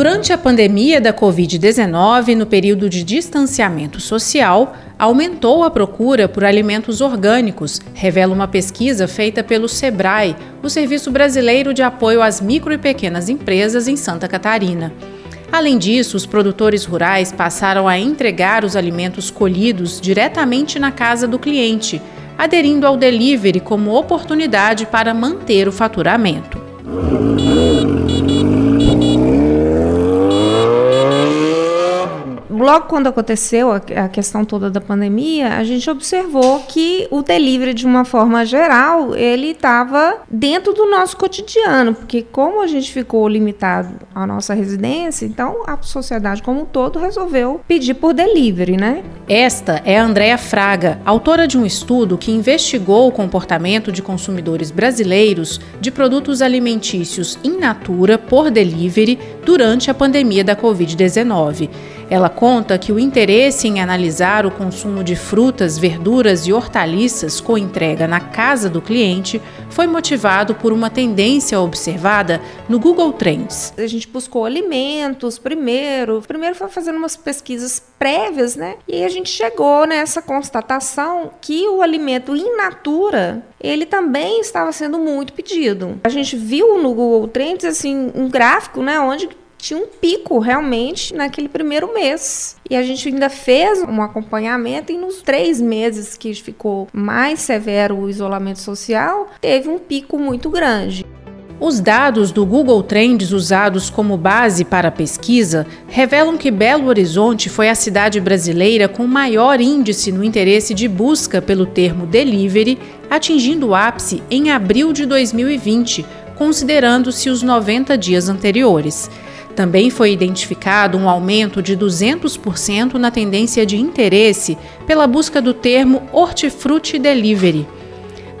Durante a pandemia da Covid-19, no período de distanciamento social, aumentou a procura por alimentos orgânicos, revela uma pesquisa feita pelo SEBRAE, o Serviço Brasileiro de Apoio às Micro e Pequenas Empresas em Santa Catarina. Além disso, os produtores rurais passaram a entregar os alimentos colhidos diretamente na casa do cliente, aderindo ao delivery como oportunidade para manter o faturamento. Logo quando aconteceu a, questão toda da pandemia, a gente observou que o delivery, de uma forma geral, ele estava dentro do nosso cotidiano, porque como a gente ficou limitado à nossa residência, então a sociedade como um todo resolveu pedir por delivery, né? Esta é a Andrea Fraga, autora de um estudo que investigou o comportamento de consumidores brasileiros de produtos alimentícios in natura por delivery durante a pandemia da Covid-19. Ela conta que o interesse em analisar o consumo de frutas, verduras e hortaliças com entrega na casa do cliente foi motivado por uma tendência observada no Google Trends. A gente buscou alimentos primeiro, primeiro foi fazendo umas pesquisas prévias, né? E a gente chegou nessa constatação que o alimento in natura ele também estava sendo muito pedido. A gente viu no Google Trends assim um gráfico, né, onde tinha um pico realmente naquele primeiro mês. E a gente ainda fez um acompanhamento e nos três meses que ficou mais severo o isolamento social, teve um pico muito grande. Os dados do Google Trends usados como base para a pesquisa revelam que Belo Horizonte foi a cidade brasileira com maior índice no interesse de busca pelo termo delivery, atingindo o ápice em abril de 2020, considerando-se os 90 dias anteriores. Também foi identificado um aumento de 200% na tendência de interesse pela busca do termo hortifruti delivery.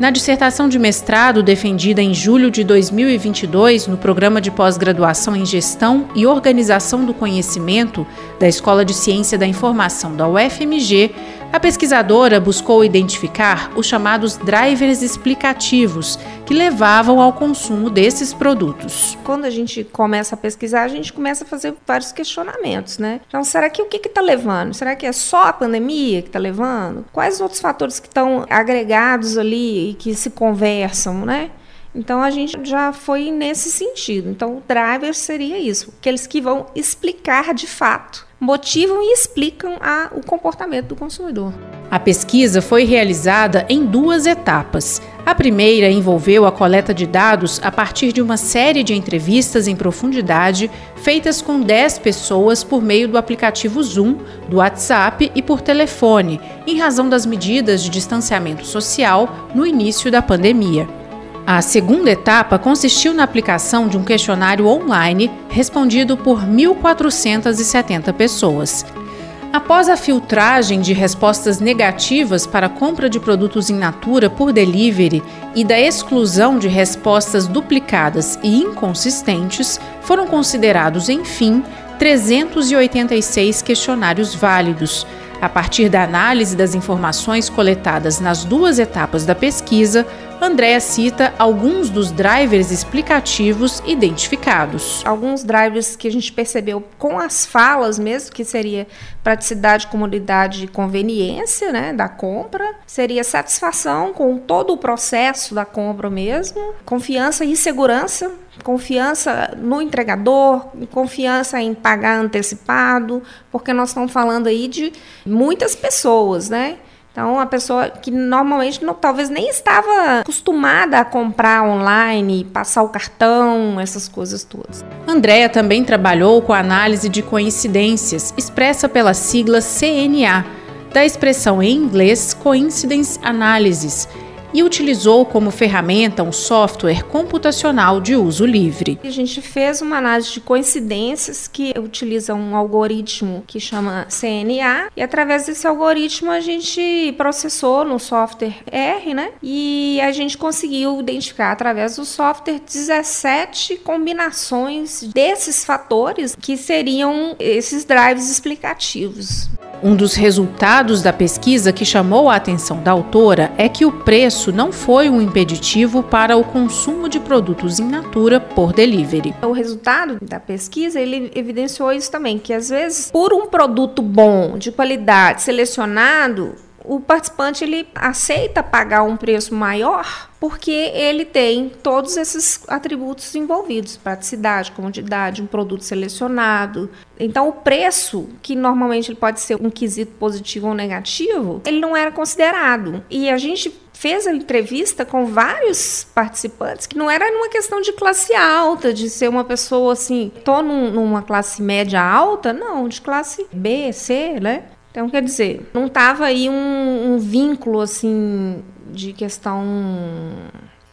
Na dissertação de mestrado defendida em julho de 2022 no programa de pós-graduação em Gestão e Organização do Conhecimento da Escola de Ciência da Informação da UFMG, a pesquisadora buscou identificar os chamados drivers explicativos que levavam ao consumo desses produtos. Quando a gente começa a pesquisar, a gente começa a fazer vários questionamentos, né? Então, será que o que está levando? Será que é só a pandemia que está levando? Quais os outros fatores que estão agregados ali e que se conversam, né? Então a gente já foi nesse sentido. Então o driver seria isso, aqueles que vão explicar de fato motivam e explicam a, o comportamento do consumidor. A pesquisa foi realizada em duas etapas. A primeira envolveu a coleta de dados a partir de uma série de entrevistas em profundidade feitas com 10 pessoas por meio do aplicativo Zoom, do WhatsApp e por telefone, em razão das medidas de distanciamento social no início da pandemia. A segunda etapa consistiu na aplicação de um questionário online respondido por 1.470 pessoas. Após a filtragem de respostas negativas para a compra de produtos in natura por delivery e da exclusão de respostas duplicadas e inconsistentes, foram considerados, enfim, 386 questionários válidos. A partir da análise das informações coletadas nas duas etapas da pesquisa, Andréa cita alguns dos drivers explicativos identificados. Alguns drivers que a gente percebeu com as falas mesmo, que seria praticidade, comodidade e conveniência né, da compra, seria satisfação com todo o processo da compra mesmo, confiança e segurança confiança no entregador, confiança em pagar antecipado, porque nós estamos falando aí de muitas pessoas, né? Então, a pessoa que normalmente não, talvez nem estava acostumada a comprar online, passar o cartão, essas coisas todas. Andréa também trabalhou com a análise de coincidências, expressa pela sigla CNA, da expressão em inglês Coincidence Analysis. E utilizou como ferramenta um software computacional de uso livre. A gente fez uma análise de coincidências que utiliza um algoritmo que chama CNA e através desse algoritmo a gente processou no software R, né? E a gente conseguiu identificar através do software 17 combinações desses fatores que seriam esses drives explicativos. Um dos resultados da pesquisa que chamou a atenção da autora é que o preço não foi um impeditivo para o consumo de produtos in natura por delivery. O resultado da pesquisa ele evidenciou isso também, que às vezes por um produto bom, de qualidade, selecionado, o participante ele aceita pagar um preço maior porque ele tem todos esses atributos envolvidos: praticidade, comodidade, um produto selecionado. Então, o preço, que normalmente ele pode ser um quesito positivo ou negativo, ele não era considerado. E a gente fez a entrevista com vários participantes que não era uma questão de classe alta, de ser uma pessoa assim, tô num, numa classe média alta, não, de classe B, C, né? Então, quer dizer, não estava aí um, um, vínculo assim de questão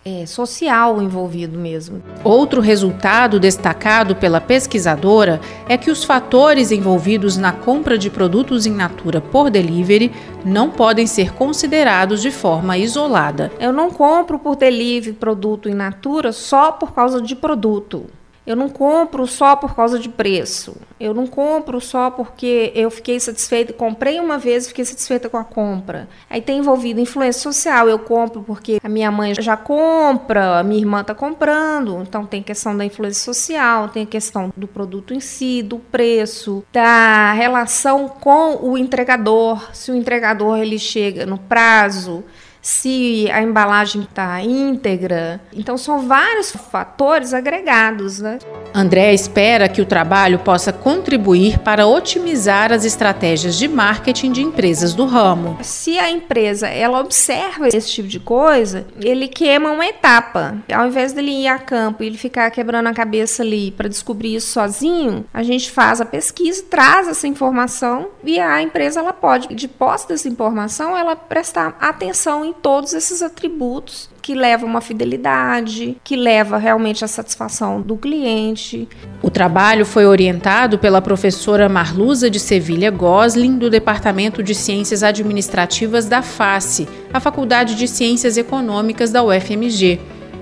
é, social envolvido mesmo. Outro resultado destacado pela pesquisadora é que os fatores envolvidos na compra de produtos em natura por delivery não podem ser considerados de forma isolada. Eu não compro por delivery produto em natura só por causa de produto. Eu não compro só por causa de preço. Eu não compro só porque eu fiquei satisfeita, comprei uma vez e fiquei satisfeita com a compra. Aí tem envolvido influência social. Eu compro porque a minha mãe já compra, a minha irmã está comprando. Então tem questão da influência social, tem a questão do produto em si, do preço, da relação com o entregador. Se o entregador ele chega no prazo, se a embalagem está íntegra. Então, são vários fatores agregados. Né? André espera que o trabalho possa contribuir para otimizar as estratégias de marketing de empresas do ramo. Se a empresa ela observa esse tipo de coisa, ele queima uma etapa. Ao invés dele ir a campo e ele ficar quebrando a cabeça ali para descobrir isso sozinho, a gente faz a pesquisa, traz essa informação e a empresa ela pode, de posse dessa informação, ela prestar atenção em todos esses atributos que levam uma fidelidade, que leva realmente a satisfação do cliente. O trabalho foi orientado pela professora Marluza de Sevilha Gosling, do Departamento de Ciências Administrativas da FACE, a Faculdade de Ciências Econômicas da UFMG.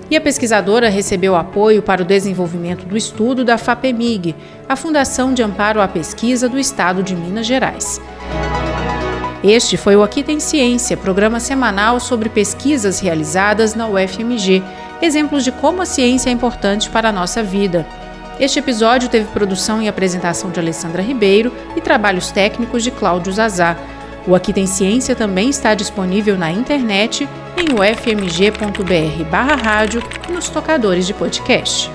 E a pesquisadora recebeu apoio para o desenvolvimento do estudo da FAPEMIG, a Fundação de Amparo à Pesquisa do Estado de Minas Gerais. Este foi o Aqui Tem Ciência, programa semanal sobre pesquisas realizadas na UFMG, exemplos de como a ciência é importante para a nossa vida. Este episódio teve produção e apresentação de Alessandra Ribeiro e trabalhos técnicos de Cláudio Zazá. O Aqui Tem Ciência também está disponível na internet em ufmg.br rádio e nos tocadores de podcast.